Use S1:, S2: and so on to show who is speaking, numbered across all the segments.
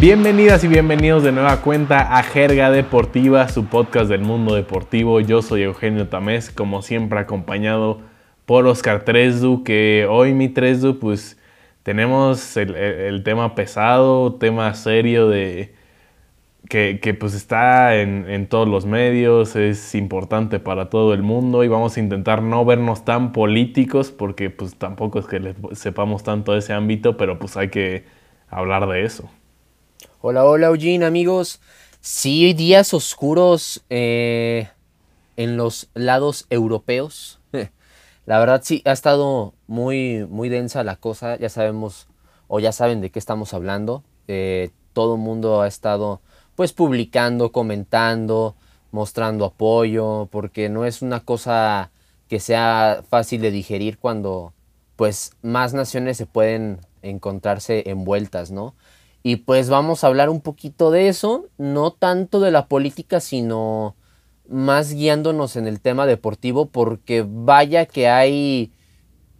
S1: Bienvenidas y bienvenidos de nueva cuenta a Jerga Deportiva, su podcast del mundo deportivo. Yo soy Eugenio Tamés, como siempre acompañado por Oscar Tresdu, que hoy mi Tresdu pues tenemos el, tema pesado, tema serio de que, pues está en, todos los medios, es importante para todo el mundo y vamos a intentar no vernos tan políticos porque pues tampoco es que sepamos tanto de ese ámbito, pero pues hay que hablar de eso.
S2: Hola, hola Eugene, amigos. Sí, días oscuros eh, en los lados europeos. La verdad sí, ha estado muy, muy densa la cosa. Ya sabemos, o ya saben de qué estamos hablando. Eh, todo el mundo ha estado pues publicando, comentando, mostrando apoyo, porque no es una cosa que sea fácil de digerir cuando pues más naciones se pueden encontrarse envueltas, ¿no? Y pues vamos a hablar un poquito de eso, no tanto de la política, sino más guiándonos en el tema deportivo, porque vaya que hay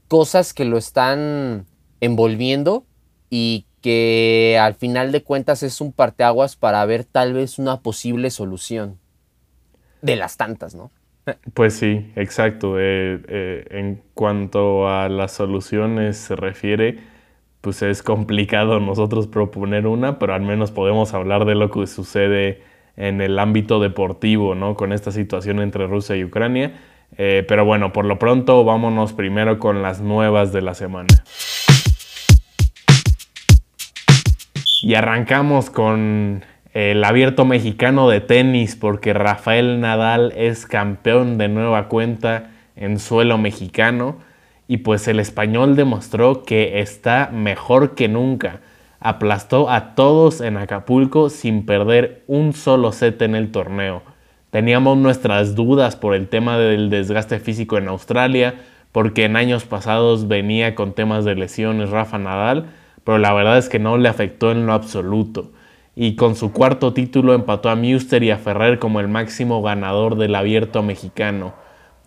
S2: cosas que lo están envolviendo y que al final de cuentas es un parteaguas para ver tal vez una posible solución de las tantas, ¿no?
S1: Pues sí, exacto. Eh, eh, en cuanto a las soluciones se refiere, pues es complicado nosotros proponer una, pero al menos podemos hablar de lo que sucede en el ámbito deportivo, ¿no? Con esta situación entre Rusia y Ucrania. Eh, pero bueno, por lo pronto vámonos primero con las nuevas de la semana. Y arrancamos con el abierto mexicano de tenis porque Rafael Nadal es campeón de nueva cuenta en suelo mexicano y pues el español demostró que está mejor que nunca. Aplastó a todos en Acapulco sin perder un solo set en el torneo. Teníamos nuestras dudas por el tema del desgaste físico en Australia, porque en años pasados venía con temas de lesiones Rafa Nadal, pero la verdad es que no le afectó en lo absoluto. Y con su cuarto título empató a Muster y a Ferrer como el máximo ganador del abierto mexicano.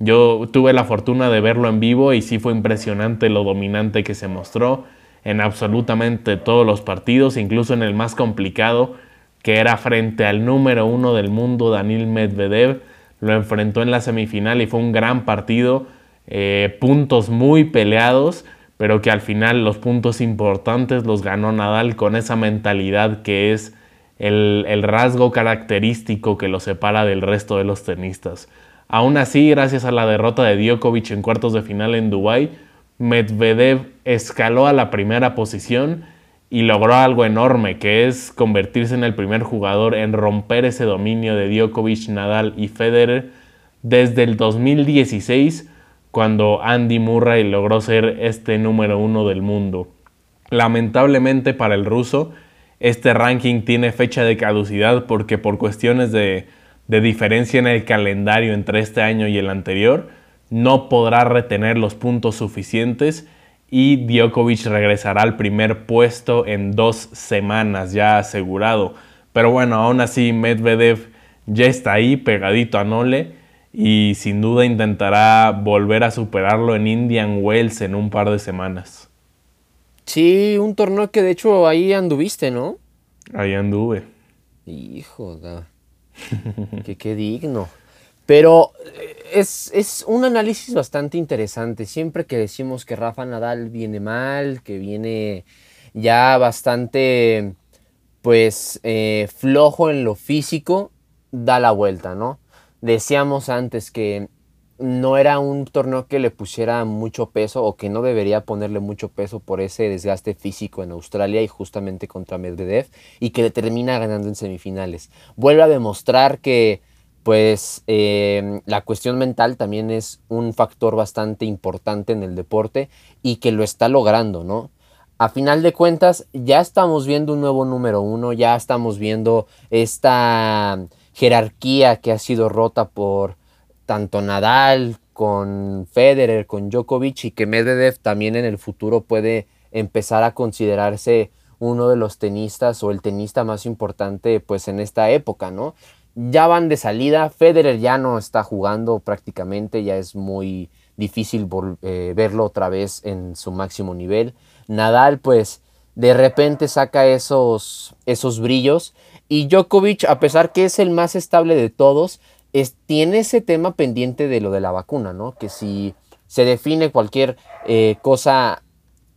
S1: Yo tuve la fortuna de verlo en vivo y sí fue impresionante lo dominante que se mostró en absolutamente todos los partidos, incluso en el más complicado, que era frente al número uno del mundo, Daniel Medvedev. Lo enfrentó en la semifinal y fue un gran partido, eh, puntos muy peleados, pero que al final los puntos importantes los ganó Nadal con esa mentalidad que es el rasgo característico que lo separa del resto de los tenistas. Aún así, gracias a la derrota de Djokovic en cuartos de final en Dubái, Medvedev escaló a la primera posición y logró algo enorme, que es convertirse en el primer jugador en romper ese dominio de Djokovic, Nadal y Federer desde el 2016, cuando Andy Murray logró ser este número uno del mundo. Lamentablemente para el ruso, este ranking tiene fecha de caducidad porque por cuestiones de de diferencia en el calendario entre este año y el anterior, no podrá retener los puntos suficientes y Djokovic regresará al primer puesto en dos semanas ya asegurado. Pero bueno, aún así Medvedev ya está ahí pegadito a Nole y sin duda intentará volver a superarlo en Indian Wells en un par de semanas.
S2: Sí, un torneo que de hecho ahí anduviste, ¿no?
S1: Ahí anduve.
S2: Hijo, de que qué digno. Pero eh, es, es, un análisis bastante interesante. Siempre que decimos que Rafa Nadal viene mal, que viene ya bastante, pues, eh, flojo en lo físico, da la vuelta, ¿no? Decíamos antes que no era un torneo que le pusiera mucho peso o que no debería ponerle mucho peso por ese desgaste físico en Australia y justamente contra Medvedev y que le termina ganando en semifinales. Vuelve a demostrar que pues em, la cuestión mental también es un factor bastante importante en el deporte y que lo está logrando, ¿no? A final de cuentas ya estamos viendo un nuevo número uno, ya estamos viendo esta jerarquía que ha sido rota por tanto Nadal con Federer, con Djokovic y que Medvedev también en el futuro puede empezar a considerarse uno de los tenistas o el tenista más importante pues en esta época, ¿no? Ya van de salida, Federer ya no está jugando prácticamente, ya es muy difícil eh, verlo otra vez en su máximo nivel. Nadal pues de repente saca esos, esos brillos. Y Djokovic, a pesar que es el más estable de todos, tiene ese tema pendiente de lo de la vacuna, ¿no? Que si se define cualquier eh, cosa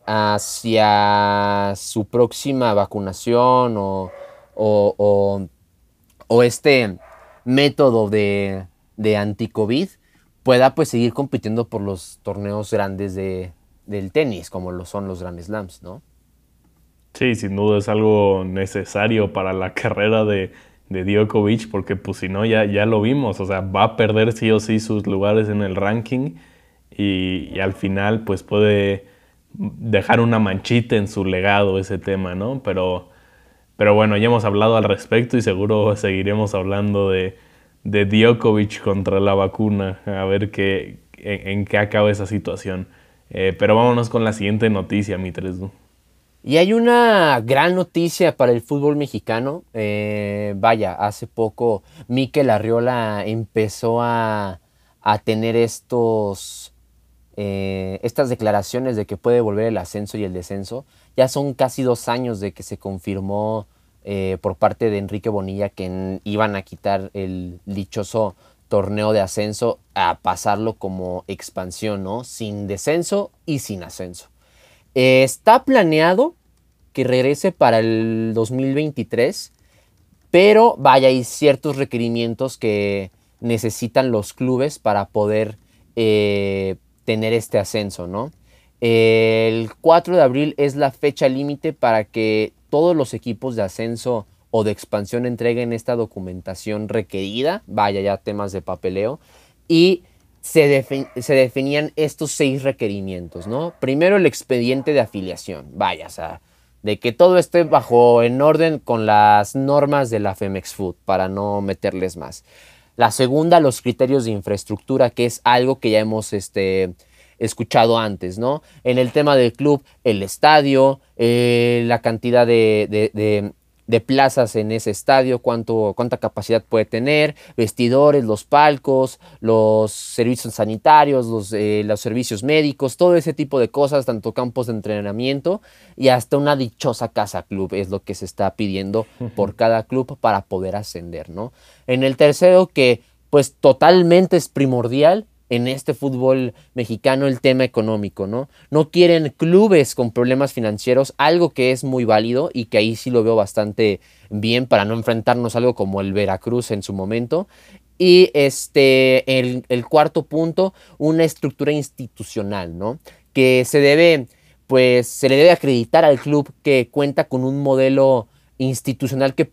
S2: hacia su próxima vacunación o, o, este método de, de anti-COVID, pueda pues seguir compitiendo por los torneos grandes de, del tenis, como lo son los Grand Slams, ¿no?
S1: Sí, sin duda es algo necesario para la carrera de, de Djokovic, porque pues si no ya, ya lo vimos, o sea, va a perder sí o sí sus lugares en el ranking y, al final pues puede dejar una manchita en su legado ese tema, ¿no? Pero, pero bueno, ya hemos hablado al respecto y seguro seguiremos hablando de, de Djokovic contra la vacuna, a ver qué, en, qué acaba esa situación. Eh, pero vámonos con la siguiente noticia, mi Tresdu.
S2: Y hay una gran noticia para el fútbol mexicano. Eh, vaya, hace poco Mikel Arriola empezó a, tener estos, eh, estas declaraciones de que puede volver el ascenso y el descenso. Ya son casi dos años de que se confirmó eh, por parte de Enrique Bonilla que iban a quitar el dichoso torneo de ascenso a pasarlo como expansión, ¿no? Sin descenso y sin ascenso. Está planeado que regrese para el 2023, pero vaya, hay ciertos requerimientos que necesitan los clubes para poder eh, tener este ascenso, ¿no? El 4 de abril es la fecha límite para que todos los equipos de ascenso o de expansión entreguen esta documentación requerida, vaya ya temas de papeleo, y se, se, definían estos seis requerimientos, ¿no? Primero el expediente de afiliación, vaya, o sea, de que todo esté bajo en orden con las normas de la Femex Food para no meterles más. La segunda, los criterios de infraestructura, que es algo que ya hemos este, escuchado antes, ¿no? En el tema del club, el estadio, eh, la cantidad de, de plazas en ese estadio, cuánto, cuánta capacidad puede tener, vestidores, los palcos, los servicios sanitarios, los, eh, los servicios médicos, todo ese tipo de cosas, tanto campos de entrenamiento y hasta una dichosa casa club es lo que se está pidiendo por cada club para poder ascender, ¿no? En el tercero que pues totalmente es primordial en este fútbol mexicano el tema económico, ¿no? No quieren clubes con problemas financieros, algo que es muy válido y que ahí sí lo veo bastante bien para no enfrentarnos a algo como el Veracruz en su momento. Y este, el, cuarto punto, una estructura institucional, ¿no? Que se debe, pues, se le debe acreditar al club que cuenta con un modelo institucional que,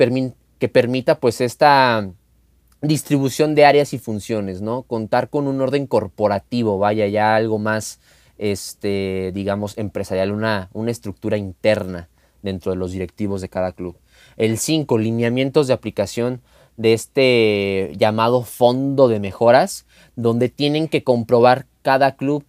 S2: que permita, pues, esta distribución de áreas y funciones, ¿no? Contar con un orden corporativo, vaya, ya algo más, este, digamos, empresarial, una, una estructura interna dentro de los directivos de cada club. El 5, lineamientos de aplicación de este llamado fondo de mejoras, donde tienen que comprobar cada club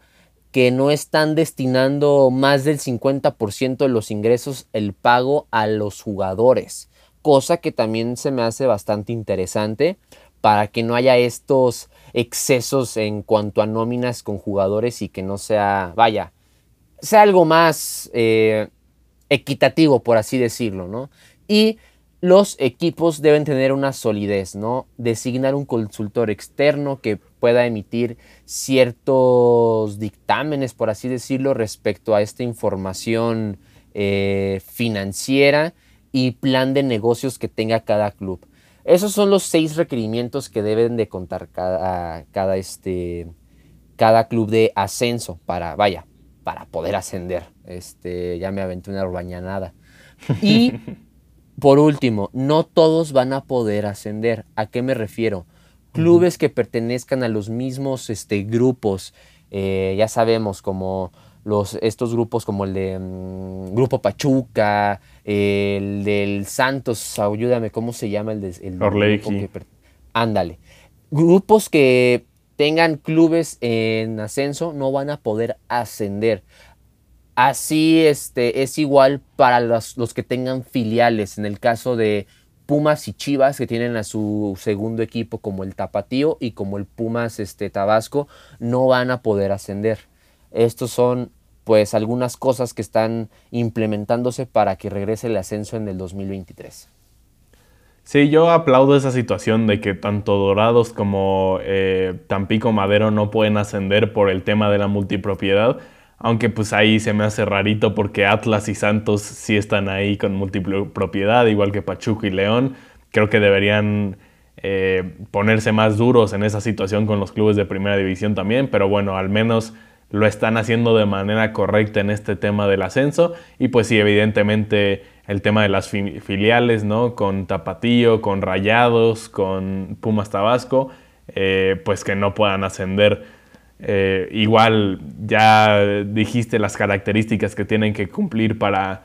S2: que no están destinando más del 50% de los ingresos el pago a los jugadores, cosa que también se me hace bastante interesante para que no haya estos excesos en cuanto a nóminas con jugadores y que no sea, vaya, sea algo más eh, equitativo, por así decirlo, ¿no? Y los equipos deben tener una solidez, ¿no? Designar un consultor externo que pueda emitir ciertos dictámenes, por así decirlo, respecto a esta información eh, financiera y plan de negocios que tenga cada club. Esos son los seis requerimientos que deben de contar cada, cada, este, cada club de ascenso para, vaya, para poder ascender. Este, ya me aventé una urbañanada. Y por último, no todos van a poder ascender. ¿A qué me refiero? Clubes que pertenezcan a los mismos este, grupos, eh, ya sabemos, como los, estos grupos como el de mm, Grupo Pachuca, el del Santos, ayúdame, ¿cómo se llama el de el Ándale. Grupos que tengan clubes en ascenso no van a poder ascender. Así este, es igual para los, los, que tengan filiales. En el caso de Pumas y Chivas, que tienen a su segundo equipo como el Tapatío y como el Pumas este, Tabasco, no van a poder ascender. Estos son pues algunas cosas que están implementándose para que regrese el ascenso en el 2023.
S1: Sí, yo aplaudo esa situación de que tanto Dorados como eh, Tampico Madero no pueden ascender por el tema de la multipropiedad, aunque pues ahí se me hace rarito porque Atlas y Santos sí están ahí con multipropiedad, igual que Pachuco y León. Creo que deberían eh, ponerse más duros en esa situación con los clubes de primera división también, pero bueno, al menos lo están haciendo de manera correcta en este tema del ascenso y pues sí, evidentemente el tema de las filiales, ¿no? Con Tapatío, con Rayados, con Pumas Tabasco, eh, pues que no puedan ascender. Eh, igual ya dijiste las características que tienen que cumplir para,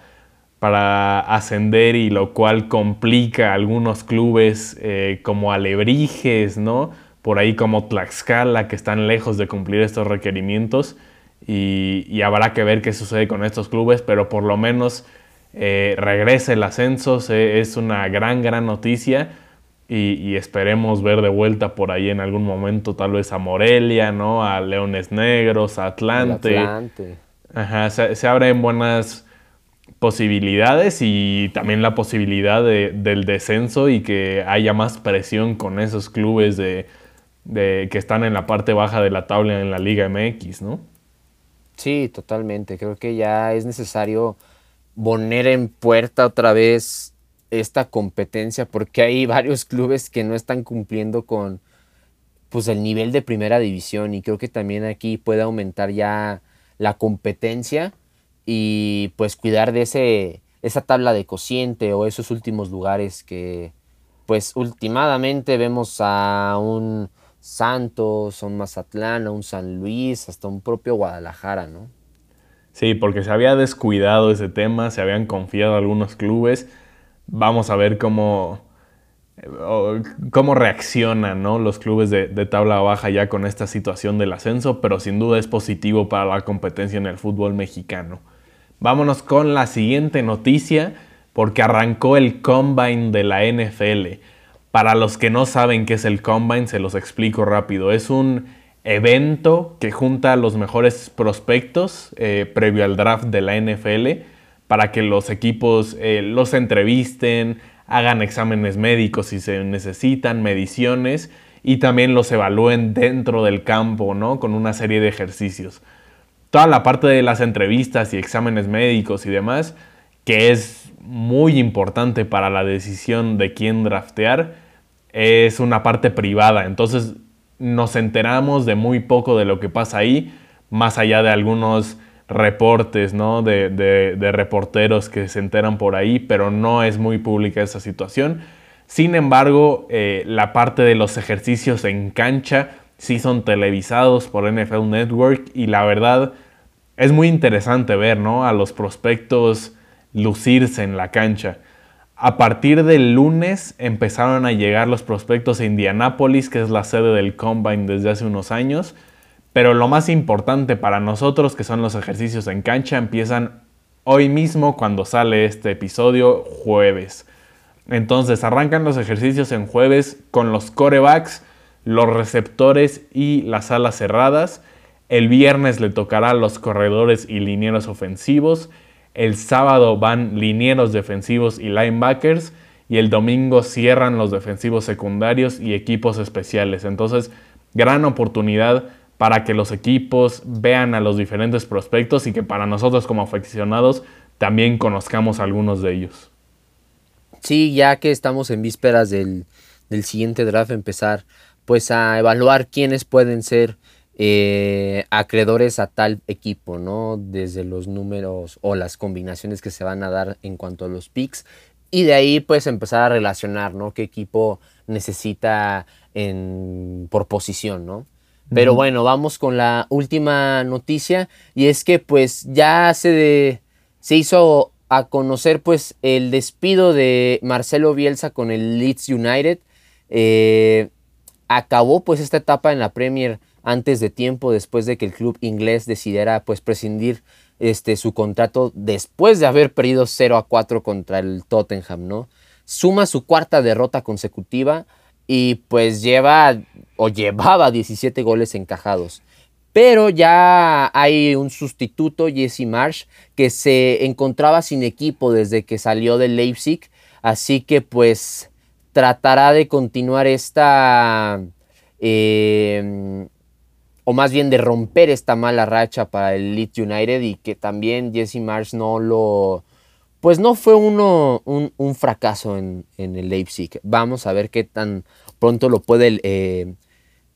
S1: para ascender y lo cual complica a algunos clubes eh, como Alebrijes, ¿no? Por ahí como Tlaxcala, que están lejos de cumplir estos requerimientos. Y, y habrá que ver qué sucede con estos clubes, pero por lo menos eh, regrese el ascenso, es una gran, gran noticia y, esperemos ver de vuelta por ahí en algún momento tal vez a Morelia, ¿no? A Leones Negros, a Atlante. Ajá, se, abren buenas posibilidades y también la posibilidad del descenso y que haya más presión con esos clubes de, que están en la parte baja de la tabla en la Liga MX, ¿no?
S2: Sí, totalmente. Creo que ya es necesario poner en puerta otra vez esta competencia porque hay varios clubes que no están cumpliendo con pues el nivel de primera división y creo que también aquí puede aumentar ya la competencia y pues cuidar de ese esa tabla de cociente o esos últimos lugares que pues últimamente vemos a un Santos, a un Mazatlán, un San Luis, hasta un propio Guadalajara, ¿no?
S1: Sí, porque se había descuidado ese tema, se habían confiado algunos clubes. Vamos a ver cómo, cómo reaccionan los clubes de, de, tabla baja ya con esta situación del ascenso, pero sin duda es positivo para la competencia en el fútbol mexicano. Vámonos con la siguiente noticia, porque arrancó el combine de la NFL. Para los que no saben qué es el combine, se los explico rápido. Es un evento que junta a los mejores prospectos eh, previo al draft de la NFL para que los equipos eh, los entrevisten, hagan exámenes médicos si se necesitan, mediciones y también los evalúen dentro del campo, ¿no? Con una serie de ejercicios. Toda la parte de las entrevistas y exámenes médicos y demás, que es muy importante para la decisión de quién draftear, es una parte privada. Entonces nos enteramos de muy poco de lo que pasa ahí, más allá de algunos reportes, ¿no? De, reporteros que se enteran por ahí, pero no es muy pública esa situación. Sin embargo, eh, la parte de los ejercicios en cancha sí son televisados por NFL Network y la verdad es muy interesante ver, ¿no? A los prospectos lucirse en la cancha. A partir del lunes empezaron a llegar los prospectos a Indianápolis, que es la sede del Combine desde hace unos años. Pero lo más importante para nosotros, que son los ejercicios en cancha, empiezan hoy mismo cuando sale este episodio, jueves. Entonces arrancan los ejercicios en jueves con los corebacks, los receptores y las alas cerradas. El viernes le tocará a los corredores y linieros ofensivos. El sábado van linieros defensivos y linebackers. Y el domingo cierran los defensivos secundarios y equipos especiales. Entonces, gran oportunidad para que los equipos vean a los diferentes prospectos y que para nosotros como aficionados también conozcamos algunos de ellos.
S2: Sí, ya que estamos en vísperas del, del siguiente draft, empezar pues a evaluar quiénes pueden ser eh, acreedores a tal equipo, ¿no? Desde los números o las combinaciones que se van a dar en cuanto a los picks. Y de ahí pues empezar a relacionar, ¿no? Qué equipo necesita en, por posición, ¿no? Pero bueno, vamos con la última noticia y es que pues ya se, se hizo a conocer pues el despido de Marcelo Bielsa con el Leeds United. Eh, acabó pues esta etapa en la Premier antes de tiempo, después de que el club inglés decidiera pues prescindir este, su contrato después de haber perdido 0 a 4 contra el Tottenham, ¿no? Suma su cuarta derrota consecutiva y pues lleva o llevaba 17 goles encajados. pero ya hay un sustituto, Jesse Marsh, que se encontraba sin equipo desde que salió del Leipzig, así que pues tratará de continuar esta, eh, o más bien de romper esta mala racha para el Leeds United y que también Jesse Marsh no lo, pues no fue uno, un, fracaso en, el Leipzig. Vamos a ver qué tan pronto lo puede eh,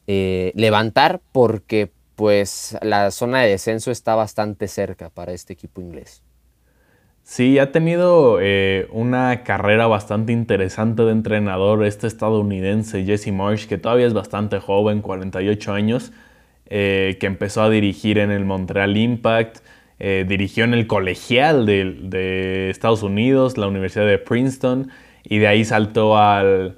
S2: eh, levantar porque pues la zona de descenso está bastante cerca para este equipo inglés.
S1: Sí, ha tenido eh, una carrera bastante interesante de entrenador este estadounidense Jesse Marsh, que todavía es bastante joven, 48 años, que empezó a dirigir en el Montreal Impact, eh, dirigió en el colegial de, Estados Unidos, la Universidad de Princeton, y de ahí saltó al,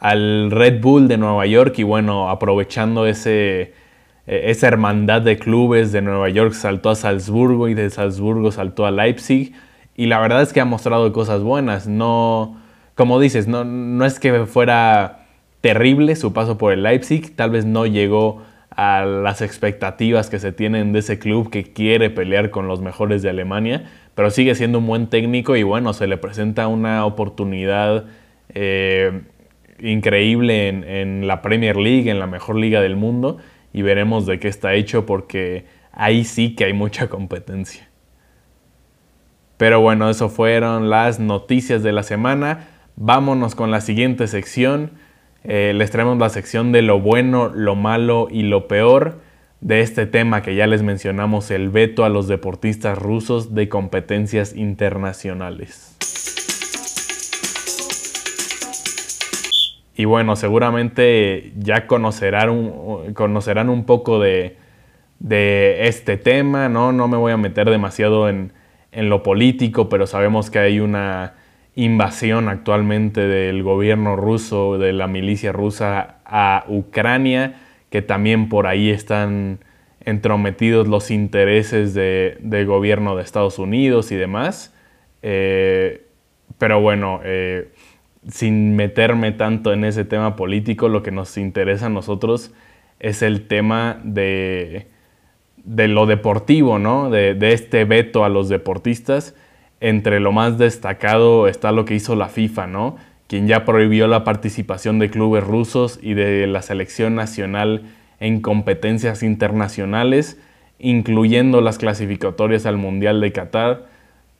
S1: Red Bull de Nueva York y bueno, aprovechando ese, eh, esa hermandad de clubes de Nueva York, saltó a Salzburgo y de Salzburgo saltó a Leipzig. Y la verdad es que ha mostrado cosas buenas. No, como dices, no, no es que fuera terrible su paso por el Leipzig, tal vez no llegó a las expectativas que se tienen de ese club que quiere pelear con los mejores de Alemania, pero sigue siendo un buen técnico y bueno, se le presenta una oportunidad eh, increíble en, la Premier League, en la mejor liga del mundo, y veremos de qué está hecho porque ahí sí que hay mucha competencia. Pero bueno, eso fueron las noticias de la semana. Vámonos con la siguiente sección eh, les traemos la sección de lo bueno, lo malo y lo peor de este tema que ya les mencionamos, el veto a los deportistas rusos de competencias internacionales. Y bueno, seguramente ya conocerán un, conocerán un poco de, este tema, ¿no? No me voy a meter demasiado en lo político, pero sabemos que hay una invasión actualmente del gobierno ruso, de la milicia rusa a Ucrania, que también por ahí están entrometidos los intereses del gobierno de Estados Unidos y demás. Eh, pero bueno, eh, sin meterme tanto en ese tema político, lo que nos interesa a nosotros es el tema de, de lo deportivo, ¿no? De, de este veto a los deportistas entre lo más destacado está lo que hizo la FIFA, ¿no? Quien ya prohibió la participación de clubes rusos y de la selección nacional en competencias internacionales, incluyendo las clasificatorias al Mundial de Qatar.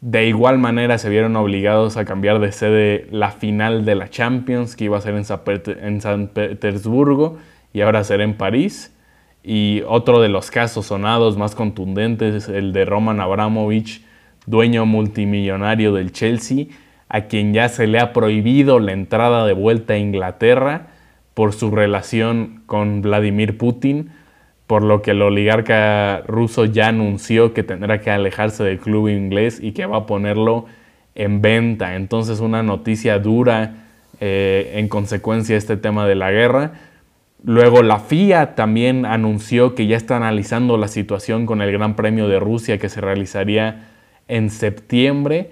S1: De igual manera se vieron obligados a cambiar de sede la final de la Champions, que iba a ser en San Petersburgo y ahora será en París. Y otro de los casos sonados más contundentes es el de Roman Abramovich, dueño multimillonario del Chelsea, a quien ya se le ha prohibido la entrada de vuelta a Inglaterra por su relación con Vladimir Putin, por lo que el oligarca ruso ya anunció que tendrá que alejarse del club inglés y que va a ponerlo en venta. Entonces una noticia dura eh, en consecuencia de este tema de la guerra. Luego la FIA también anunció que ya está analizando la situación con el Gran Premio de Rusia que se realizaría en septiembre.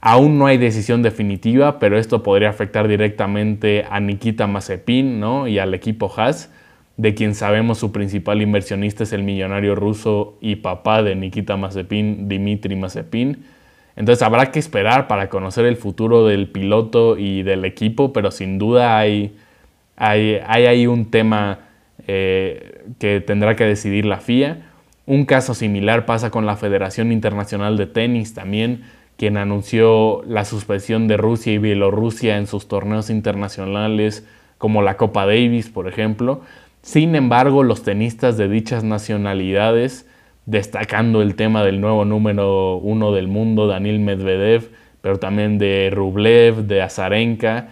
S1: Aún no hay decisión definitiva, pero esto podría afectar directamente a Nikita Mazepin ¿no? y al equipo Haas, de quien sabemos su principal inversionista es el millonario ruso y papá de Nikita Mazepin, Dmitry Mazepin. Entonces habrá que esperar para conocer el futuro del piloto y del equipo, pero sin duda hay, hay, hay ahí un tema eh, que tendrá que decidir la FIA. Un caso similar pasa con la Federación Internacional de Tenis también, quien anunció la suspensión de Rusia y Bielorrusia en sus torneos internacionales como la Copa Davis, por ejemplo. Sin embargo, los tenistas de dichas nacionalidades, destacando el tema del nuevo número uno del mundo, Daniel Medvedev, pero también de Rublev, de Azarenka,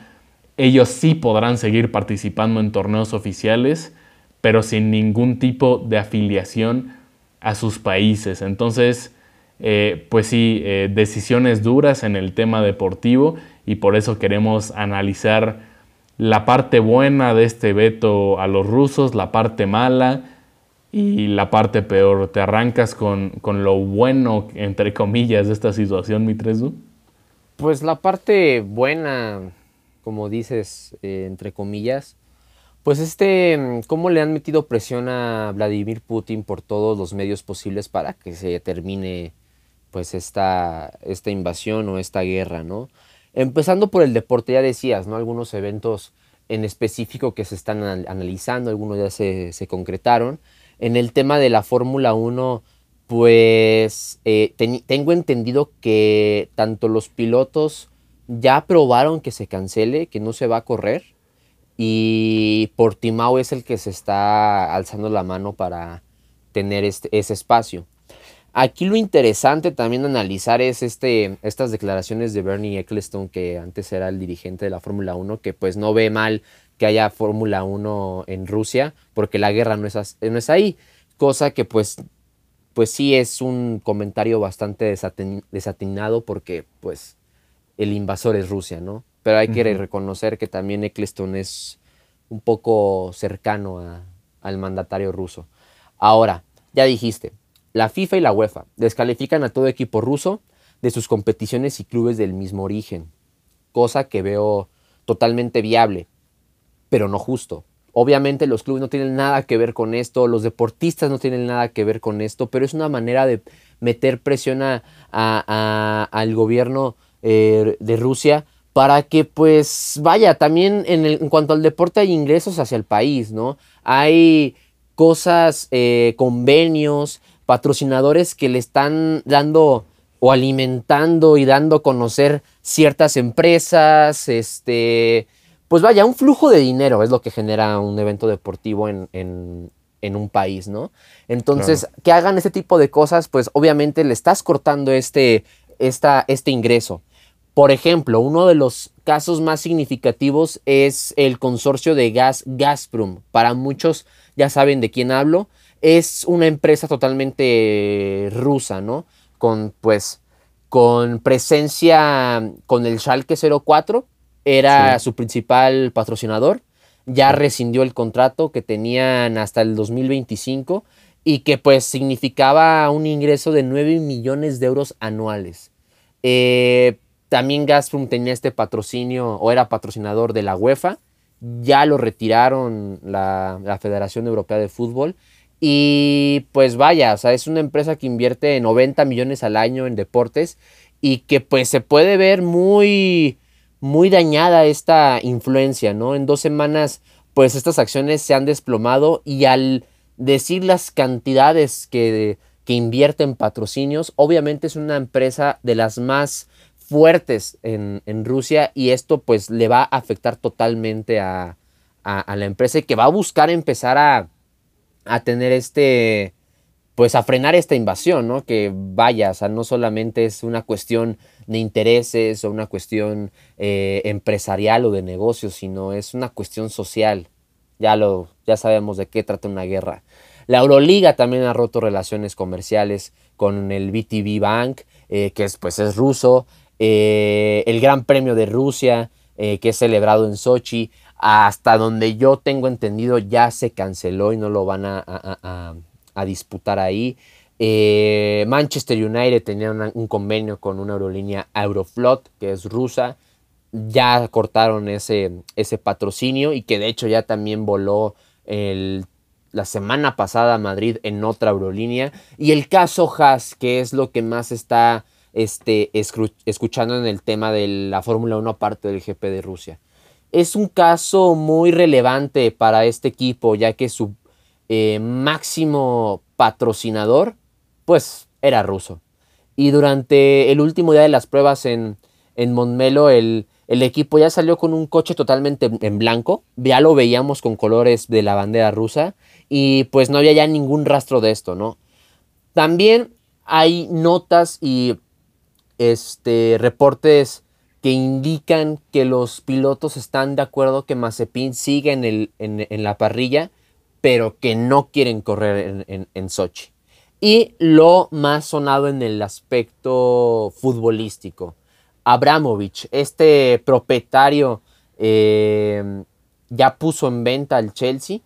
S1: ellos sí podrán seguir participando en torneos oficiales, pero sin ningún tipo de afiliación a sus países. Entonces, eh, pues sí, eh, decisiones duras en el tema deportivo y por eso queremos analizar la parte buena de este veto a los rusos, la parte mala y la parte peor. ¿Te arrancas con, lo bueno, entre comillas, de esta situación, mi Tresu?
S2: Pues la parte buena, como dices, eh, entre comillas, Pues este, cómo le han metido presión a Vladimir Putin por todos los medios posibles para que se termine pues esta, esta invasión o esta guerra, ¿no? Empezando por el deporte, ya decías, ¿no? Algunos eventos en específico que se están analizando, algunos ya se, se concretaron. En el tema de la Fórmula 1, pues eh, tengo entendido que tanto los pilotos ya aprobaron que se cancele, que no se va a correr, y Portimao es el que se está alzando la mano para tener este, ese espacio. Aquí lo interesante también analizar es este, estas declaraciones de Bernie Ecclestone, que antes era el dirigente de la Fórmula 1, que pues no ve mal que haya Fórmula 1 en Rusia, porque la guerra no es, ahí, cosa que pues pues sí es un comentario bastante desatinado porque pues el invasor es Rusia, ¿no? Pero hay que reconocer que también Eccleston es un poco cercano al mandatario ruso. Ahora, ya dijiste, la FIFA y la UEFA descalifican a todo equipo ruso de sus competiciones y clubes del mismo origen, cosa que veo totalmente viable, pero no justo. Obviamente los clubes no tienen nada que ver con esto, los deportistas no tienen nada que ver con esto, pero es una manera de meter presión al gobierno eh, de Rusia para que pues vaya, también en, en, cuanto al deporte hay ingresos hacia el país, ¿no? Hay cosas, eh, convenios, patrocinadores que le están dando o alimentando y dando a conocer ciertas empresas, este, pues vaya, un flujo de dinero es lo que genera un evento deportivo en, un país, ¿no? Entonces, que hagan este tipo de cosas, pues obviamente le estás cortando este, esta, este ingreso. Por ejemplo, uno de los casos más significativos es el consorcio de gas Gazprom. Para muchos ya saben de quién hablo. Es una empresa totalmente rusa, ¿no? Con, pues, con presencia con el Schalke 04 era su principal patrocinador, ya rescindió el contrato que tenían hasta el 2025 y que pues significaba un ingreso de 9 millones de euros anuales. Eh, también Gazprom tenía este patrocinio o era patrocinador de la UEFA, ya lo retiraron la, Federación Europea de Fútbol y pues vaya, o sea, es una empresa que invierte 90 millones al año en deportes y que pues se puede ver muy muy dañada esta influencia, ¿no? En dos semanas, pues estas acciones se han desplomado y al decir las cantidades que, que invierte en patrocinios, obviamente es una empresa de las más fuertes en, Rusia y esto pues le va a afectar totalmente a, la empresa y que va a buscar empezar a, a tener este, pues a frenar esta invasión, ¿no? Que vaya, o sea, no solamente es una cuestión de intereses o una cuestión eh, empresarial o de negocios, sino es una cuestión social. Ya, lo, ya sabemos de qué trata una guerra. La Euroliga también ha roto relaciones comerciales con el BTV Bank, eh, que es, pues, es ruso. Eh, el Gran Premio de Rusia, que es celebrado en Sochi, hasta donde yo tengo entendido ya se canceló y no lo van a disputar ahí. Eh, Manchester United tenía un convenio con una aerolínea Aeroflot, que es rusa. Ya cortaron ese, ese patrocinio y que de hecho ya también voló la semana pasada a Madrid en otra aerolínea. Y el caso Haas, que es lo que más está este, escuchando en el tema de la Fórmula 1 aparte del GP de Rusia. Es un caso muy relevante para este equipo, ya que su eh, máximo patrocinador, pues era ruso. Y durante el último día de las pruebas en, en el, el equipo ya salió con un coche totalmente en blanco. Ya lo veíamos con colores de la bandera rusa. Y pues no había ya ningún rastro de esto, ¿no? También hay notas y este, reportes que indican que los pilotos están de acuerdo que Mazepin sigue en, el, en, en la parrilla pero que no quieren correr en, Sochi. Y lo más sonado en el aspecto futbolístico. Abramovich, este propietario, eh, ya puso en venta al Chelsea.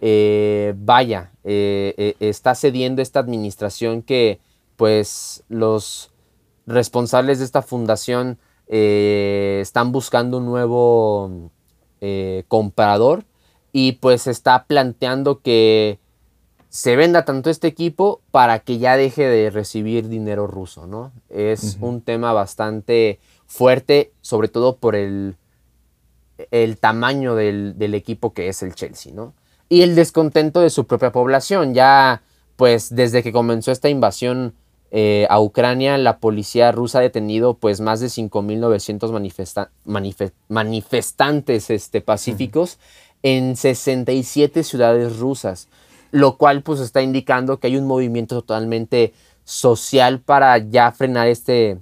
S2: Eh, vaya, eh, está cediendo esta administración que pues los responsables de esta fundación están buscando un nuevo comprador y pues está planteando que se venda tanto este equipo para que ya deje de recibir dinero ruso, ¿no? Es un tema bastante fuerte, sobre todo por el, el tamaño del, equipo que es el Chelsea, ¿no? Y el descontento de su propia población. Ya, pues, desde que comenzó esta invasión eh, a Ucrania, la policía rusa ha detenido, pues, más de 5.900 manifestantes este, pacíficos en 67 ciudades rusas lo cual pues está indicando que hay un movimiento totalmente social para ya frenar este,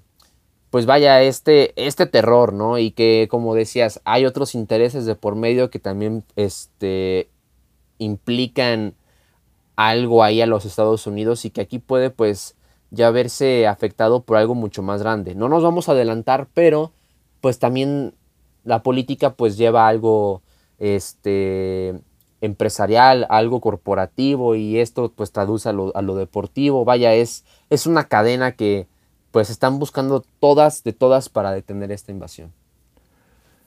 S2: pues vaya, este, este terror, ¿no? Y que como decías, hay otros intereses de por medio que también este, implican algo ahí a los Estados Unidos y que aquí puede pues ya verse afectado por algo mucho más grande. No nos vamos a adelantar, pero pues también la política pues lleva algo este empresarial, algo corporativo y esto pues traduce a lo, a lo, deportivo. Vaya, es, es una cadena que pues están buscando todas de todas para detener esta invasión.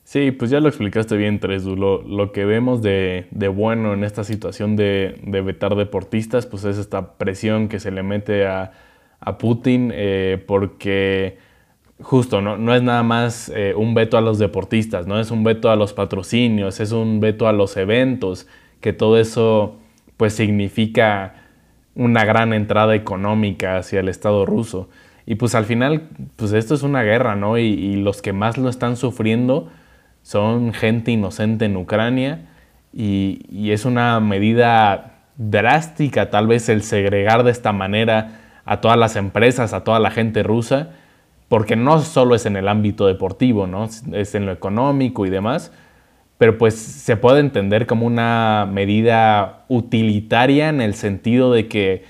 S1: Sí, pues ya lo explicaste bien, Tresdu. Lo, lo que vemos de, de, bueno en esta situación de, de, vetar deportistas, pues es esta presión que se le mete a, a Putin eh, porque justo, no, no es nada más eh, un veto a los deportistas, no es un veto a los patrocinios, es un veto a los eventos, que todo eso pues significa una gran entrada económica hacia el Estado ruso. Y pues al final, pues esto es una guerra, ¿no? Y, los que más lo están sufriendo son gente inocente en Ucrania y, y, es una medida drástica tal vez el segregar de esta manera a todas las empresas, a toda la gente rusa, porque no solo es en el ámbito deportivo, ¿no? Es en lo económico y demás, pero pues se puede entender como una medida utilitaria en el sentido de que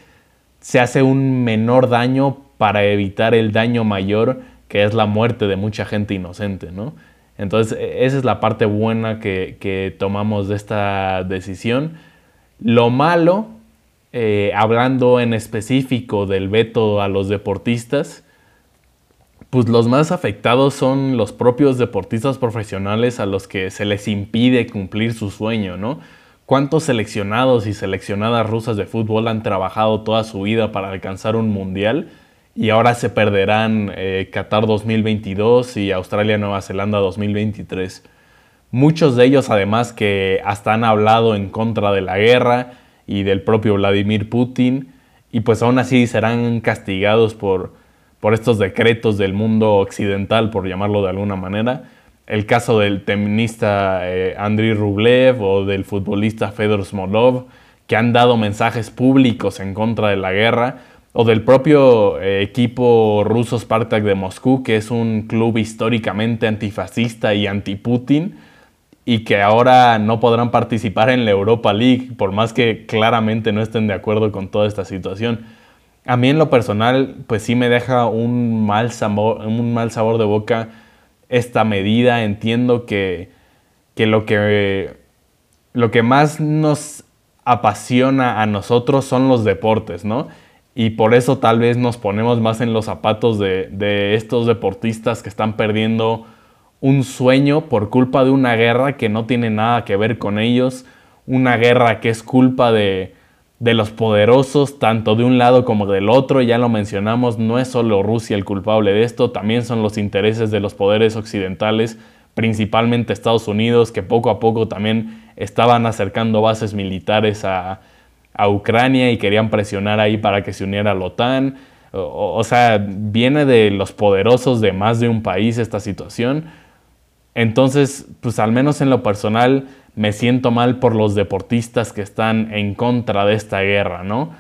S1: se hace un menor daño para evitar el daño mayor que es la muerte de mucha gente inocente, ¿no? Entonces e, esa es la parte buena que, tomamos de esta decisión. Lo malo, eh, hablando en específico del veto a los deportistas, pues los más afectados son los propios deportistas profesionales a los que se les impide cumplir su sueño, ¿no? ¿Cuántos seleccionados y seleccionadas rusas de fútbol han trabajado toda su vida para alcanzar un mundial y ahora se perderán eh, Qatar 2022 y Australia-Nueva Zelanda 2023? Muchos de ellos además que hasta han hablado en contra de la guerra y del propio Vladimir Putin y pues aún así serán castigados por por estos decretos del mundo occidental, por llamarlo de alguna manera. El caso del tenista eh, Andriy Rublev o del futbolista Fedor Smolov, que han dado mensajes públicos en contra de la guerra, o del propio eh, equipo ruso Spartak de Moscú, que es un club históricamente antifascista y anti-Putin, y que ahora no podrán participar en la Europa League, por más que claramente no estén de acuerdo con toda esta situación. A mí en lo personal, pues sí me deja un mal sabor, un mal sabor de boca esta medida. Entiendo que, lo que lo que más nos apasiona a nosotros son los deportes, ¿no? Y por eso tal vez nos ponemos más en los zapatos de, de, estos deportistas que están perdiendo un sueño por culpa de una guerra que no tiene nada que ver con ellos, una guerra que es culpa de, de los poderosos, tanto de un lado como del otro, ya lo mencionamos, no es solo Rusia el culpable de esto, también son los intereses de los poderes occidentales, principalmente Estados Unidos, que poco a poco también estaban acercando bases militares a, Ucrania y querían presionar ahí para que se uniera a la OTAN. O, o sea, viene de los poderosos de más de un país esta situación. Entonces, pues al menos en lo personal, me siento mal por los deportistas que están en contra de esta guerra, ¿no?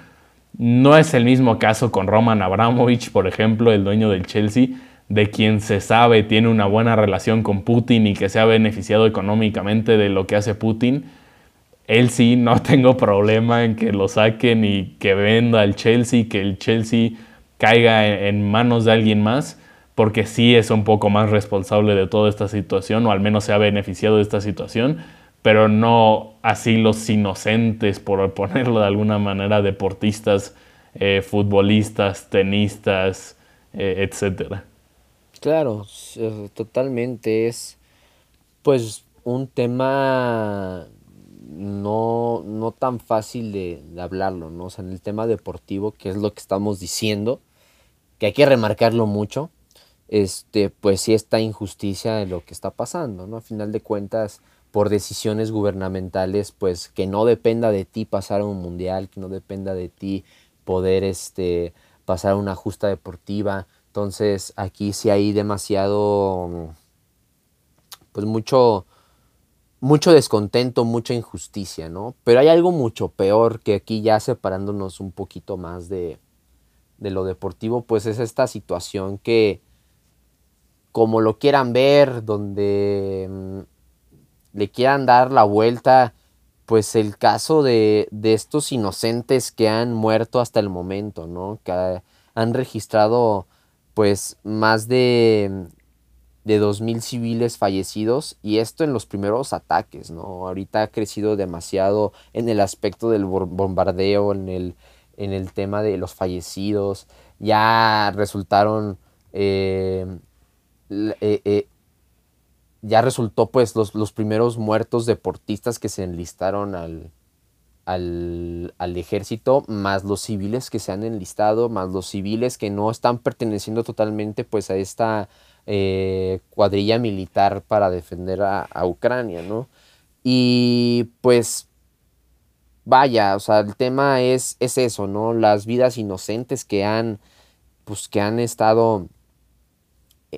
S1: No es el mismo caso con Roman Abramovich, por ejemplo, el dueño del Chelsea, de quien se sabe tiene una buena relación con Putin y que se ha beneficiado económicamente de lo que hace Putin. Él sí, no tengo problema en que lo saquen y que venda el Chelsea, que el Chelsea caiga en manos de alguien más, porque sí es un poco más responsable de toda esta situación, o al menos se ha beneficiado de esta situación pero no así los inocentes, por ponerlo de alguna manera, deportistas, eh, futbolistas, tenistas, eh, etcétera.
S2: Claro, totalmente es pues un tema no, no tan fácil de, hablarlo, ¿no? O sea, en el tema deportivo, que es lo que estamos diciendo, que hay que remarcarlo mucho, este, pues sí esta injusticia de lo que está pasando, ¿no? A final de cuentas, por decisiones gubernamentales, pues que no dependa de ti pasar a un mundial, que no dependa de ti poder este, pasar a una justa deportiva. Entonces aquí sí hay demasiado, pues mucho, mucho descontento, mucha injusticia, ¿no? Pero hay algo mucho peor que aquí ya separándonos un poquito más de, de lo deportivo, pues es esta situación que, como lo quieran ver, donde mm, le quieran dar la vuelta, pues el caso de, de, estos inocentes que han muerto hasta el momento, ¿no? Que han registrado pues más de de 2.000 civiles fallecidos y esto en los primeros ataques, ¿no? Ahorita ha crecido demasiado en el aspecto del bombardeo, en el, en el tema de los fallecidos, ya resultaron, eh, eh, eh, ya resultó pues los, los, primeros muertos deportistas que se enlistaron al, al, al, ejército, más los civiles que se han enlistado, más los civiles que no están perteneciendo totalmente pues a esta eh, cuadrilla militar para defender a, Ucrania, ¿no? Y pues vaya, o sea, el tema es, es eso, ¿no? Las vidas inocentes que han, pues, que han estado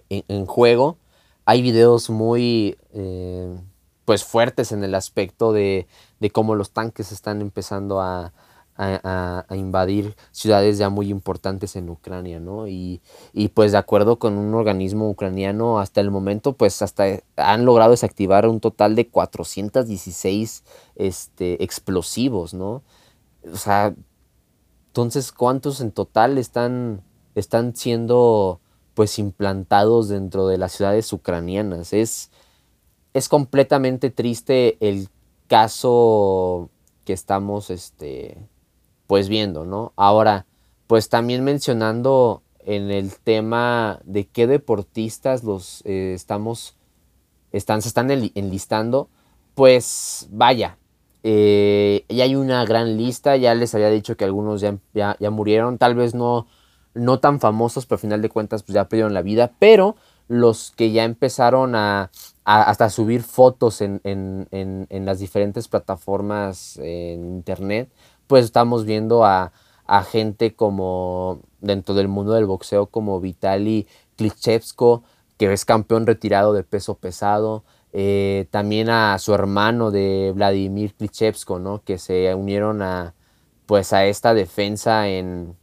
S2: en, juego. Hay videos muy, eh, pues, fuertes en el aspecto de, de cómo los tanques están empezando a, a, invadir ciudades ya muy importantes en Ucrania, ¿no? Y, pues de acuerdo con un organismo ucraniano, hasta el momento, pues hasta han logrado desactivar un total de 416 este, explosivos, ¿no? O sea, entonces, ¿cuántos en total están, están siendo pues implantados dentro de las ciudades ucranianas? Es, es completamente triste el caso que estamos este, pues viendo, ¿no? Ahora, pues también mencionando en el tema de qué deportistas los eh, estamos, están, se están enlistando, pues vaya, eh, ya hay una gran lista, ya les había dicho que algunos ya, ya, murieron, tal vez no, no tan famosos, pero al final de cuentas pues ya perdieron la vida, pero los que ya empezaron a, hasta subir fotos en, en, en, las diferentes plataformas en internet, pues estamos viendo a, gente como dentro del mundo del boxeo como Vitali Klitschevsko, que es campeón retirado de peso pesado, eh, también a su hermano de Vladimir Klitschevsko, ¿no? que se unieron a, pues a esta defensa en,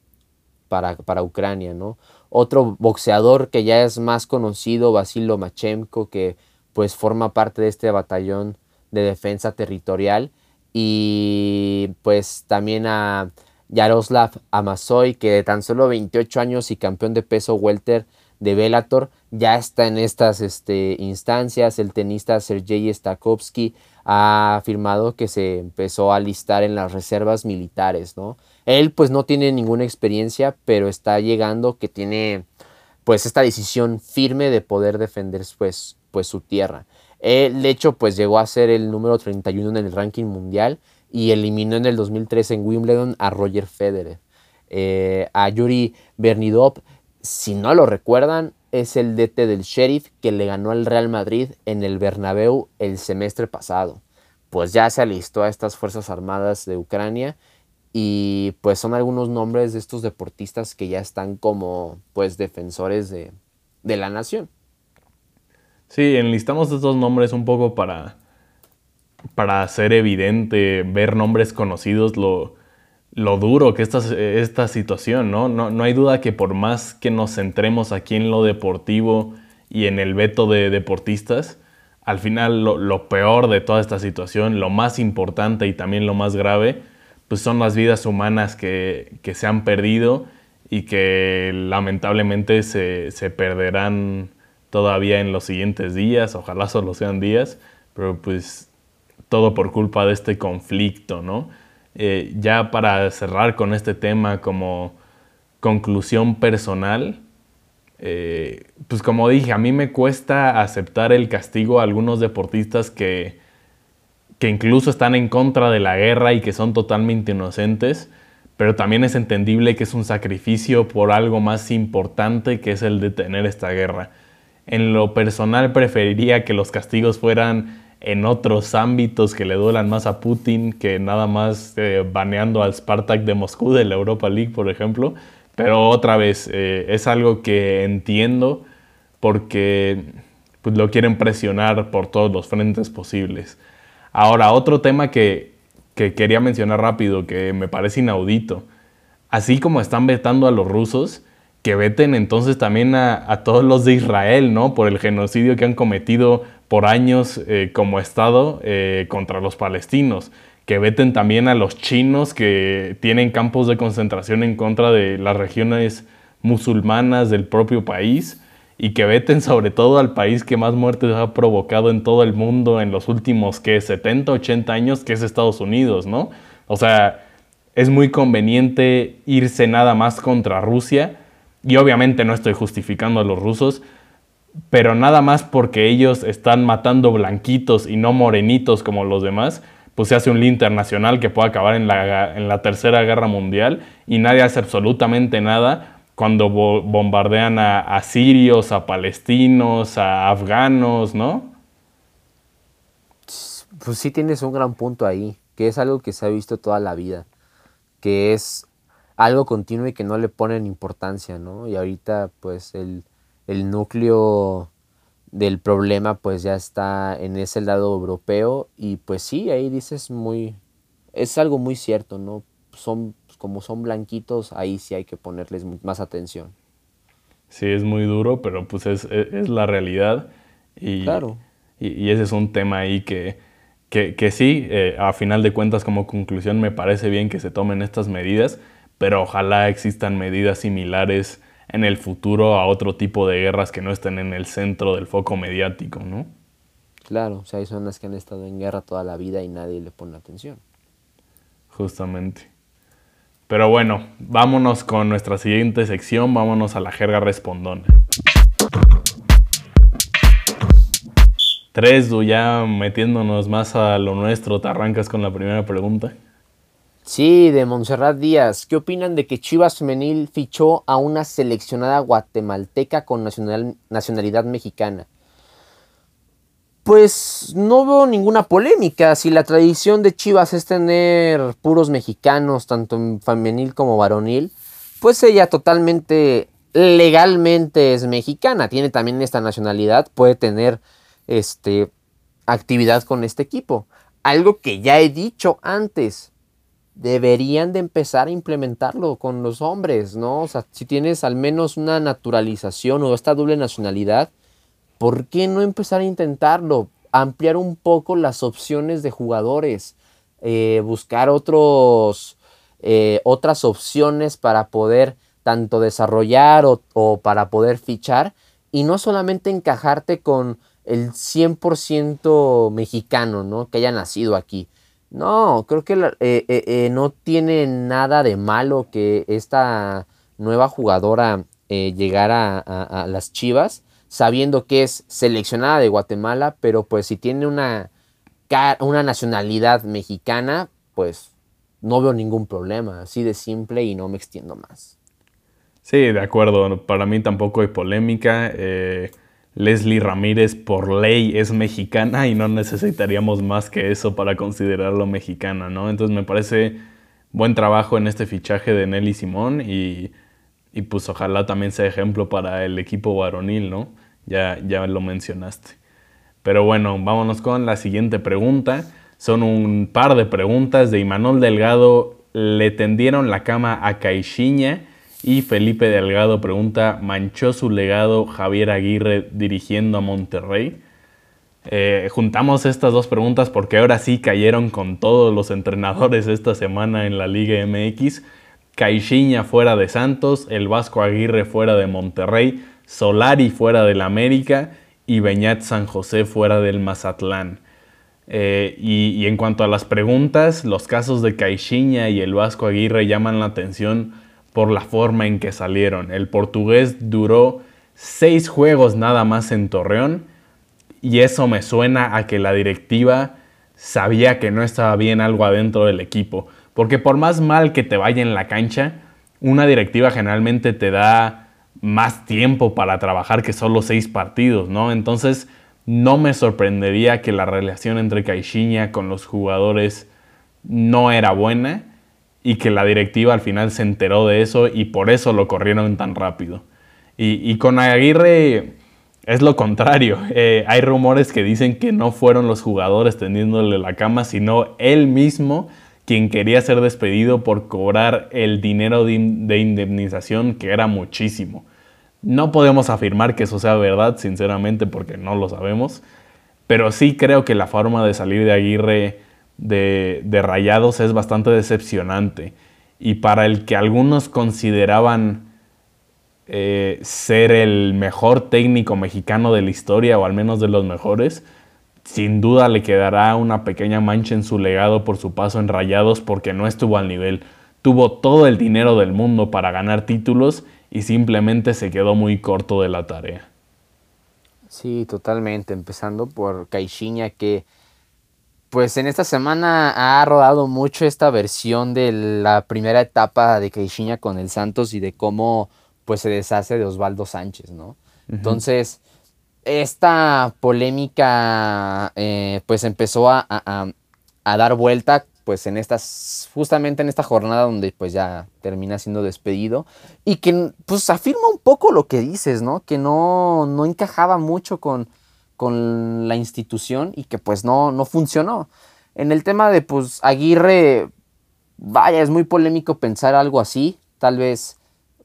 S2: para, para Ucrania. ¿no? Otro boxeador que ya es más conocido, Vasil Lomachenko, que pues forma parte de este batallón de defensa territorial y pues también a Yaroslav Amazoy, que de tan solo 28 años y campeón de peso welter de Bellator, ya está en estas este, instancias. El tenista Sergei Stakovsky ha afirmado que se empezó a alistar en las reservas militares, ¿no? Él pues no tiene ninguna experiencia, pero está llegando que tiene pues esta decisión firme de poder defender pues, pues su tierra. El hecho, pues llegó a ser el número 31 en el ranking mundial y eliminó en el 2003 en Wimbledon a Roger Federer. Eh, a Yuri Bernidov, si no lo recuerdan, es el DT del Sheriff que le ganó al Real Madrid en el Bernabéu el semestre pasado. Pues ya se alistó a estas Fuerzas Armadas de Ucrania y pues son algunos nombres de estos deportistas que ya están como pues defensores de la nación.
S1: Sí, enlistamos estos nombres un poco para, para hacer evidente, ver nombres conocidos, lo, lo duro que esta, esta situación, ¿no? ¿no? ¿no? hay duda que por más que nos centremos aquí en lo deportivo y en el veto de deportistas, al final lo, lo, peor de toda esta situación, lo más importante y también lo más grave, pues son las vidas humanas que, que se han perdido y que lamentablemente se, se perderán todavía en los siguientes días, ojalá solo sean días, pero pues todo por culpa de este conflicto, ¿no? Eh, ya para cerrar con este tema como conclusión personal, eh, pues como dije, a mí me cuesta aceptar el castigo a algunos deportistas que, que incluso están en contra de la guerra y que son totalmente inocentes, pero también es entendible que es un sacrificio por algo más importante que es el de tener esta guerra. En lo personal preferiría que los castigos fueran en otros ámbitos que le duelan más a Putin que nada más eh, baneando al Spartak de Moscú de la Europa League, por ejemplo. Pero otra vez, eh, es algo que entiendo porque pues, lo quieren presionar por todos los frentes posibles. Ahora, otro tema que, que quería mencionar rápido, que me parece inaudito. Así como están vetando a los rusos, que veten entonces también a, todos los de Israel, ¿no? Por el genocidio que han cometido por años eh, como Estado eh, contra los palestinos. Que veten también a los chinos que tienen campos de concentración en contra de las regiones musulmanas del propio país. Y que veten sobre todo al país que más muertes ha provocado en todo el mundo en los últimos, ¿qué? 70, 80 años, que es Estados Unidos, ¿no? O sea, es muy conveniente irse nada más contra Rusia y obviamente no estoy justificando a los rusos, pero nada más porque ellos están matando blanquitos y no morenitos como los demás, pues se hace un lío internacional que puede acabar en la, en la Tercera Guerra Mundial y nadie hace absolutamente nada cuando bombardean a, a, sirios, a palestinos, a afganos, ¿no?
S2: Pues sí tienes un gran punto ahí, que es algo que se ha visto toda la vida, que es algo continuo y que no le ponen importancia, ¿no? Y ahorita pues el, núcleo del problema pues ya está en ese lado europeo y pues sí, ahí dices muy, es algo muy cierto, ¿no? Son, como son blanquitos, ahí sí hay que ponerles más atención.
S1: Sí, es muy duro, pero pues es, la realidad. Y,
S2: claro.
S1: Y, ese es un tema ahí que, que, sí, eh, a final de cuentas como conclusión me parece bien que se tomen estas medidas, pero ojalá existan medidas similares en el futuro a otro tipo de guerras que no estén en el centro del foco mediático, ¿no?
S2: Claro, o sea, hay zonas que han estado en guerra toda la vida y nadie le pone atención.
S1: Justamente. Pero bueno, vámonos con nuestra siguiente sección, vámonos a la jerga respondona. Tres, ya metiéndonos más a lo nuestro, te arrancas con la primera pregunta.
S2: Sí, de Montserrat Díaz. ¿Qué opinan de que Chivas Femenil fichó a una seleccionada guatemalteca con nacionalidad mexicana? Pues no veo ninguna polémica. Si la tradición de Chivas es tener puros mexicanos, tanto en femenil como varonil, pues ella totalmente legalmente es mexicana. Tiene también esta nacionalidad, puede tener este, actividad con este equipo. Algo que ya he dicho antes deberían de empezar a implementarlo con los hombres, ¿no? O sea, si tienes al menos una naturalización o esta doble nacionalidad, ¿por qué no empezar a intentarlo? Ampliar un poco las opciones de jugadores, eh, buscar otros, eh, otras opciones para poder tanto desarrollar o, para poder fichar y no solamente encajarte con el 100% mexicano, ¿no? Que haya nacido aquí. No, creo que eh, no tiene nada de malo que esta nueva jugadora llegara a, las Chivas, sabiendo que es seleccionada de Guatemala, pero pues si tiene una, una nacionalidad mexicana, pues no veo ningún problema, así de simple y no me extiendo más.
S1: Sí, de acuerdo, para mí tampoco hay polémica. Leslie Ramírez por ley es mexicana y no necesitaríamos más que eso para considerarlo mexicana, ¿no? Entonces me parece buen trabajo en este fichaje de Nelly Simón y, pues ojalá también sea ejemplo para el equipo varonil, ¿no? Ya, ya lo mencionaste. Pero bueno, vámonos con la siguiente pregunta. Son un par de preguntas de Imanol Delgado. Le tendieron la cama a Caixinha y Felipe Delgado pregunta, ¿manchó su legado Javier Aguirre dirigiendo a Monterrey? Eh, juntamos estas dos preguntas porque ahora sí cayeron con todos los entrenadores esta semana en la Liga MX. Caixinha fuera de Santos, el Vasco Aguirre fuera de Monterrey, Solari fuera del América y Beñat San José fuera del Mazatlán. Eh, y, y, en cuanto a las preguntas, los casos de Caixinha y el Vasco Aguirre llaman la atención por la forma en que salieron. El portugués duró seis juegos nada más en Torreón y eso me suena a que la directiva sabía que no estaba bien algo adentro del equipo. Porque por más mal que te vaya en la cancha, una directiva generalmente te da más tiempo para trabajar que solo seis partidos, ¿no? Entonces no me sorprendería que la relación entre Caixinha con los jugadores no era buena y que la directiva al final se enteró de eso y por eso lo corrieron tan rápido. Y, con Aguirre es lo contrario. Eh, hay rumores que dicen que no fueron los jugadores tendiéndole la cama, sino él mismo quien quería ser despedido por cobrar el dinero de indemnización, que era muchísimo. No podemos afirmar que eso sea verdad, sinceramente, porque no lo sabemos, pero sí creo que la forma de salir de Aguirre de, Rayados es bastante decepcionante. Y para el que algunos consideraban eh, ser el mejor técnico mexicano de la historia, o al menos de los mejores, sin duda le quedará una pequeña mancha en su legado por su paso en Rayados porque no estuvo al nivel. Tuvo todo el dinero del mundo para ganar títulos y simplemente se quedó muy corto de la tarea.
S2: Sí, totalmente. Empezando por Caixinha que pues en esta semana ha rodado mucho esta versión de la primera etapa de Caixinha con el Santos y de cómo pues se deshace de Osvaldo Sánchez, ¿no? Entonces, esta polémica eh, pues empezó a, a, dar vuelta pues en estas, justamente en esta jornada donde pues ya termina siendo despedido y que pues afirma un poco lo que dices, ¿no? Que no, no encajaba mucho con, con la institución y que pues no, no funcionó. En el tema de pues Aguirre, vaya, es muy polémico pensar algo así. Tal vez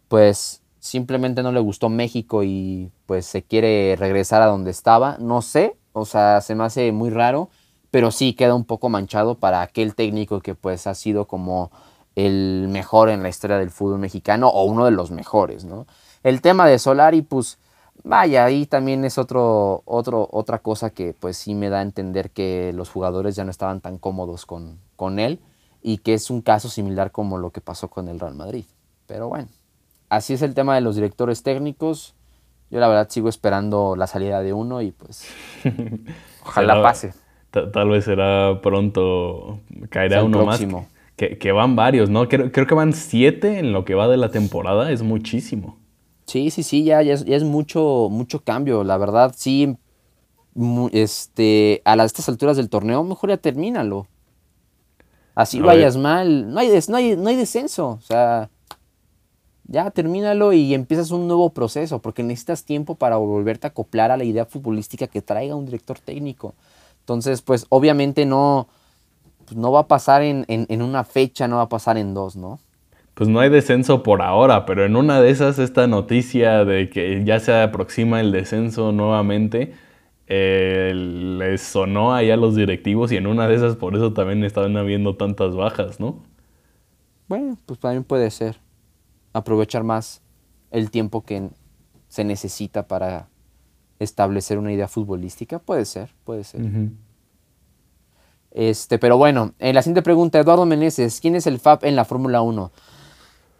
S2: pues simplemente no le gustó México y pues se quiere regresar a donde estaba. No sé, o sea, se me hace muy raro, pero sí queda un poco manchado para aquel técnico que pues ha sido como el mejor en la historia del fútbol mexicano o uno de los mejores, ¿no? El tema de Solari, pues Vaya, ahí también es otro, otro, otra cosa que pues sí me da a entender que los jugadores ya no estaban tan cómodos con, con él y que es un caso similar como lo que pasó con el Real Madrid. Pero bueno, así es el tema de los directores técnicos. Yo la verdad sigo esperando la salida de uno y pues ojalá pase.
S1: Tal vez será pronto, caerá uno más. Que, que, van varios, ¿no? Creo, creo que van siete en lo que va de la temporada, es muchísimo.
S2: Sí, sí, sí, ya, ya, es, mucho, mucho cambio. La verdad, sí, este, a las, estas alturas del torneo, mejor ya termínalo. Así vayas mal, no hay, no, hay, no hay descenso. O sea, ya termínalo y empiezas un nuevo proceso, porque necesitas tiempo para volverte a acoplar a la idea futbolística que traiga un director técnico. Entonces, pues obviamente no, pues, no va a pasar en, en una fecha, no va a pasar en dos, ¿no?
S1: pues no hay descenso por ahora, pero en una de esas esta noticia de que ya se aproxima el descenso nuevamente, eh, les sonó ahí a los directivos y en una de esas por eso también estaban habiendo tantas bajas, ¿no?
S2: Bueno, pues también puede ser. Aprovechar más el tiempo que se necesita para establecer una idea futbolística, puede ser, puede ser. Este, pero bueno, en la siguiente pregunta, Eduardo Meneses, ¿quién es el FAP en la Fórmula 1?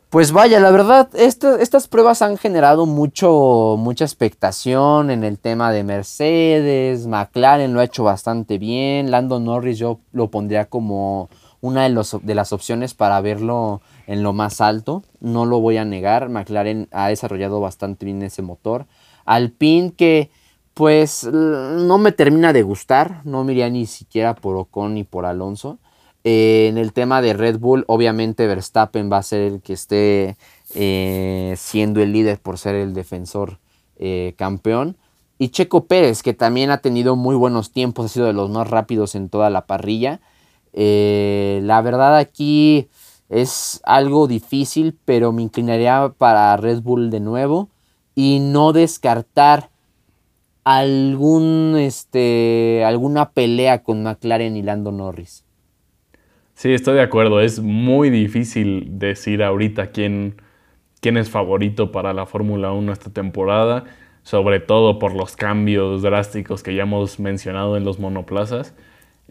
S2: Pues vaya, la verdad, estas pruebas han generado mucho, mucha expectación en el tema de Mercedes, McLaren lo ha hecho bastante bien, Lando Norris yo lo pondría como una de, los, de las opciones para verlo en lo más alto, no lo voy a negar, McLaren ha desarrollado bastante bien ese motor. Alpine que pues no me termina de gustar, no me iría ni siquiera por Ocon ni por Alonso. Eh, en el tema de Red Bull, obviamente Verstappen va a ser el que esté eh, siendo el líder por ser el defensor eh, campeón. Y Checo Pérez, que también ha tenido muy buenos tiempos, ha sido de los más rápidos en toda la parrilla. la verdad aquí es algo difícil, pero me inclinaría para Red Bull de nuevo y no descartar algún, este, alguna pelea con McLaren y Lando Norris.
S1: Sí, estoy de acuerdo. Es muy difícil decir ahorita quién, quién es favorito para la Fórmula 1 esta temporada, sobre todo por los cambios drásticos que ya hemos mencionado en los monoplazas.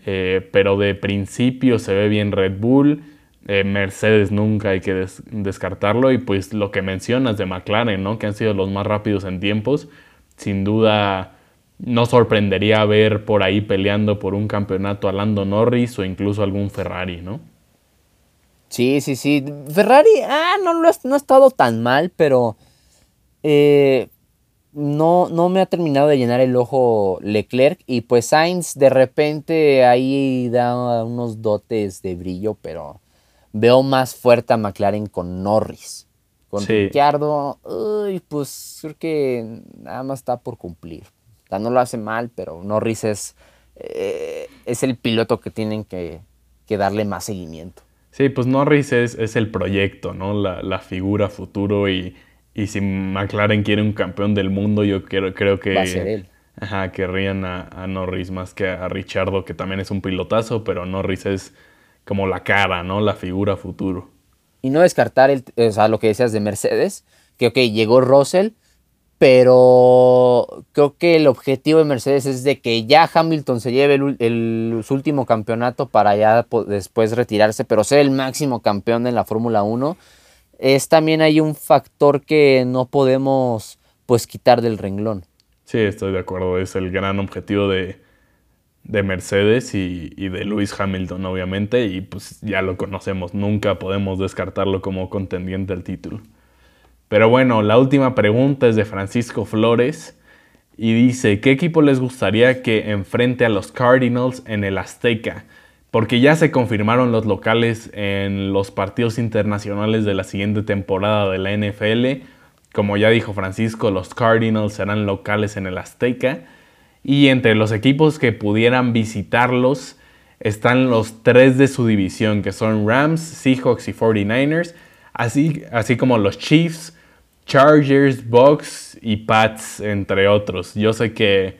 S1: Eh, pero de principio se ve bien Red Bull, eh, Mercedes nunca hay que descartarlo y pues lo que mencionas de McLaren, ¿no? que han sido los más rápidos en tiempos, sin duda no sorprendería ver por ahí peleando por un campeonato a Lando Norris o incluso algún Ferrari, ¿no?
S2: Sí, sí, sí. Ferrari, ah, no, no, ha, estado tan mal, pero eh, no, no me ha terminado de llenar el ojo Leclerc. Y pues Sainz de repente ahí da unos dotes de brillo, pero veo más fuerte a McLaren con Norris. Con Ricciardo, pues creo que nada más está por cumplir. no lo hace mal, pero Norris es, eh, es el piloto que tienen que, darle más seguimiento.
S1: Sí, pues Norris es, el proyecto, ¿no? La, figura futuro y, si McLaren quiere un campeón del mundo, yo creo, creo que...
S2: Va a ser él.
S1: Ajá, querrían a, a Norris más que a Richardo, que también es un pilotazo, pero Norris es como la cara, ¿no? La figura futuro
S2: y no descartar el, o sea, lo que decías de Mercedes, que ok, llegó Russell, pero creo que el objetivo de Mercedes es de que ya Hamilton se lleve el, su último campeonato para ya después retirarse, pero ser el máximo campeón en la Fórmula 1. Es también hay un factor que no podemos pues quitar del renglón.
S1: Sí, estoy de acuerdo, es el gran objetivo de, de Mercedes y, de Lewis Hamilton, obviamente, y pues ya lo conocemos, nunca podemos descartarlo como contendiente al título. Pero bueno, la última pregunta es de Francisco Flores y dice, ¿qué equipo les gustaría que enfrente a los Cardinals en el Azteca? Porque ya se confirmaron los locales en los partidos internacionales de la siguiente temporada de la NFL. Como ya dijo Francisco, los Cardinals serán locales en el Azteca. Y entre los equipos que pudieran visitarlos están los tres de su división, que son Rams, Seahawks y 49ers, así, así como los Chiefs, Chargers, Bucks y Pats, entre otros. Yo sé que,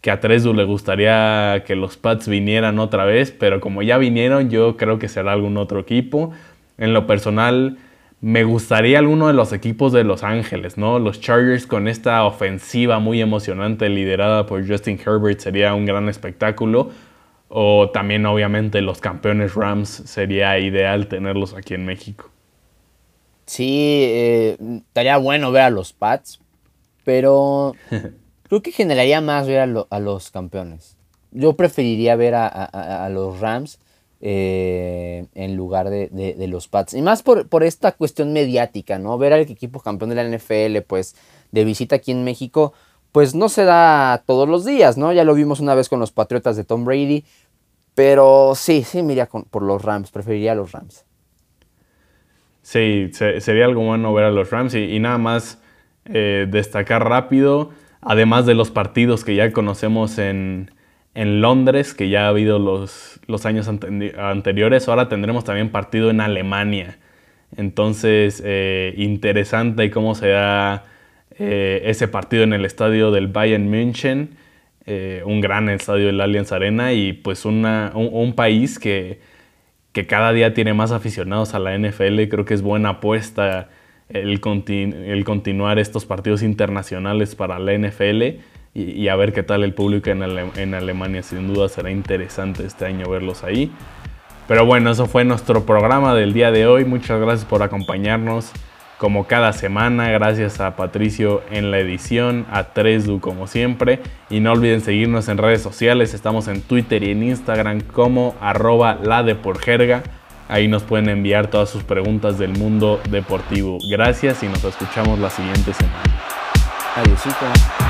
S1: que a Tresu le gustaría que los Pats vinieran otra vez, pero como ya vinieron, yo creo que será algún otro equipo. En lo personal, me gustaría alguno de los equipos de Los Ángeles, ¿no? Los Chargers con esta ofensiva muy emocionante liderada por Justin Herbert sería un gran espectáculo. O también obviamente los campeones Rams sería ideal tenerlos aquí en México.
S2: Sí, eh, estaría bueno ver a los Pats, pero creo que generaría más ver a, los campeones. Yo preferiría ver a los Rams eh, en lugar de, los Pats. Y más por, por, esta cuestión mediática, ¿no? Ver al equipo campeón de la NFL, pues, de visita aquí en México, pues no se da todos los días, ¿no? Ya lo vimos una vez con los Patriotas de Tom Brady. Pero sí, sí, mira por los Rams, preferiría los Rams.
S1: Sí, sería algo bueno ver a los Rams y, nada más eh, destacar rápido, además de los partidos que ya conocemos en, en Londres, que ya ha habido los, los años anteriores. Ahora tendremos también partido en Alemania. Entonces, eh, interesante cómo se da eh, ese partido en el estadio del Bayern München, eh, un gran estadio del Allianz Arena y pues una, un, país que, que, cada día tiene más aficionados a la NFL. Creo que es buena apuesta el, el continuar estos partidos internacionales para la NFL y, a ver qué tal el público en, Alemania. Sin duda será interesante este año verlos ahí. Pero bueno, eso fue nuestro programa del día de hoy. Muchas gracias por acompañarnos como cada semana. Gracias a Patricio en la edición, a Tresdu como siempre. Y no olviden seguirnos en redes sociales. Estamos en Twitter y en Instagram como arroba la Ahí nos pueden enviar todas sus preguntas del mundo deportivo. Gracias y nos escuchamos la siguiente semana.
S2: Adiósito.